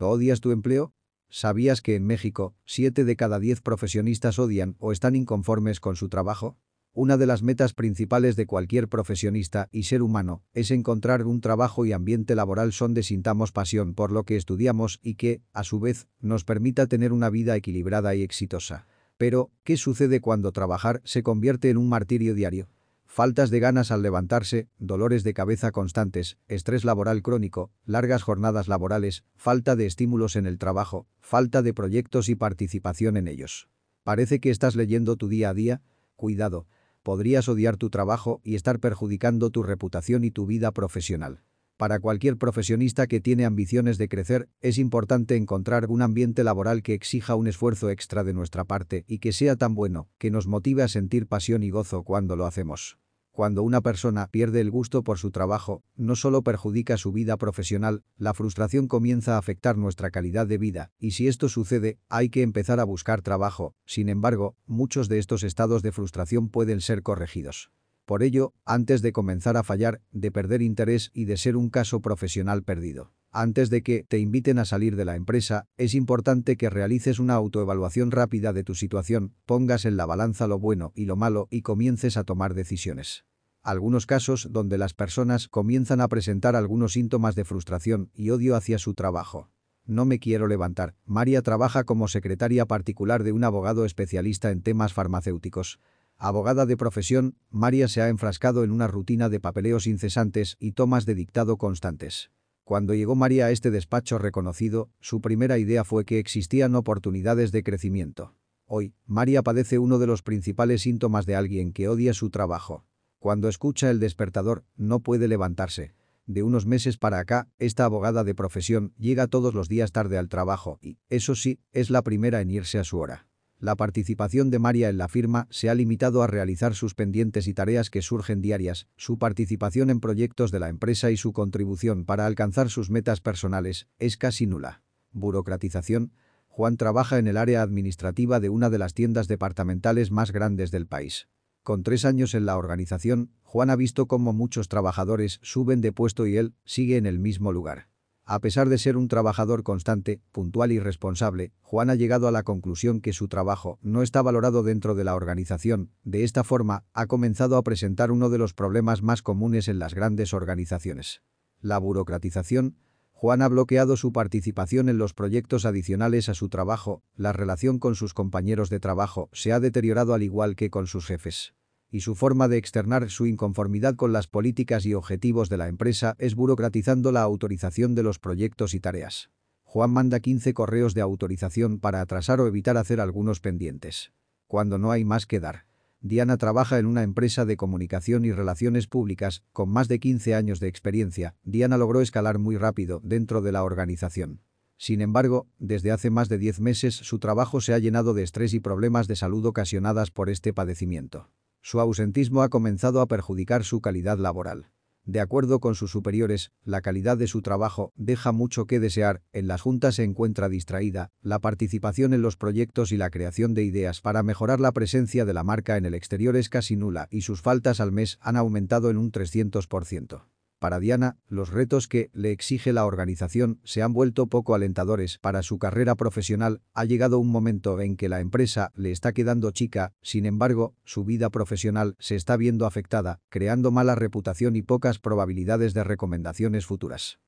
¿Odias tu empleo? ¿Sabías que en México, 7 de cada 10 profesionistas odian o están inconformes con su trabajo? Una de las metas principales de cualquier profesionista y ser humano es encontrar un trabajo y ambiente laboral donde sintamos pasión por lo que estudiamos y que, a su vez, nos permita tener una vida equilibrada y exitosa. Pero, ¿qué sucede cuando trabajar se convierte en un martirio diario? Faltas de ganas al levantarse, dolores de cabeza constantes, estrés laboral crónico, largas jornadas laborales, falta de estímulos en el trabajo, falta de proyectos y participación en ellos. Parece que estás leyendo tu día a día. Cuidado, podrías odiar tu trabajo y estar perjudicando tu reputación y tu vida profesional. Para cualquier profesionista que tiene ambiciones de crecer, es importante encontrar un ambiente laboral que exija un esfuerzo extra de nuestra parte y que sea tan bueno que nos motive a sentir pasión y gozo cuando lo hacemos. Cuando una persona pierde el gusto por su trabajo, no solo perjudica su vida profesional, la frustración comienza a afectar nuestra calidad de vida, y si esto sucede, hay que empezar a buscar trabajo. Sin embargo, muchos de estos estados de frustración pueden ser corregidos. Por ello, antes de comenzar a fallar, de perder interés y de ser un caso profesional perdido. Antes de que te inviten a salir de la empresa, es importante que realices una autoevaluación rápida de tu situación, pongas en la balanza lo bueno y lo malo y comiences a tomar decisiones. Algunos casos donde las personas comienzan a presentar algunos síntomas de frustración y odio hacia su trabajo. No me quiero levantar. María trabaja como secretaria particular de un abogado especialista en temas farmacéuticos. Abogada de profesión, María se ha enfrascado en una rutina de papeleos incesantes y tomas de dictado constantes. Cuando llegó María a este despacho reconocido, su primera idea fue que existían oportunidades de crecimiento. Hoy, María padece uno de los principales síntomas de alguien que odia su trabajo. Cuando escucha el despertador, no puede levantarse. De unos meses para acá, esta abogada de profesión llega todos los días tarde al trabajo y, eso sí, es la primera en irse a su hora. La participación de María en la firma se ha limitado a realizar sus pendientes y tareas que surgen diarias, su participación en proyectos de la empresa y su contribución para alcanzar sus metas personales es casi nula. Burocratización. Juan trabaja en el área administrativa de una de las tiendas departamentales más grandes del país. Con tres años en la organización, Juan ha visto cómo muchos trabajadores suben de puesto y él sigue en el mismo lugar. A pesar de ser un trabajador constante, puntual y responsable, Juan ha llegado a la conclusión que su trabajo no está valorado dentro de la organización. De esta forma, ha comenzado a presentar uno de los problemas más comunes en las grandes organizaciones. La burocratización. Juan ha bloqueado su participación en los proyectos adicionales a su trabajo, la relación con sus compañeros de trabajo se ha deteriorado al igual que con sus jefes y su forma de externar su inconformidad con las políticas y objetivos de la empresa es burocratizando la autorización de los proyectos y tareas. Juan manda 15 correos de autorización para atrasar o evitar hacer algunos pendientes. Cuando no hay más que dar. Diana trabaja en una empresa de comunicación y relaciones públicas, con más de 15 años de experiencia, Diana logró escalar muy rápido dentro de la organización. Sin embargo, desde hace más de 10 meses su trabajo se ha llenado de estrés y problemas de salud ocasionadas por este padecimiento. Su ausentismo ha comenzado a perjudicar su calidad laboral. De acuerdo con sus superiores, la calidad de su trabajo deja mucho que desear, en las juntas se encuentra distraída, la participación en los proyectos y la creación de ideas para mejorar la presencia de la marca en el exterior es casi nula y sus faltas al mes han aumentado en un 300%. Para Diana, los retos que le exige la organización se han vuelto poco alentadores para su carrera profesional. Ha llegado un momento en que la empresa le está quedando chica, sin embargo, su vida profesional se está viendo afectada, creando mala reputación y pocas probabilidades de recomendaciones futuras.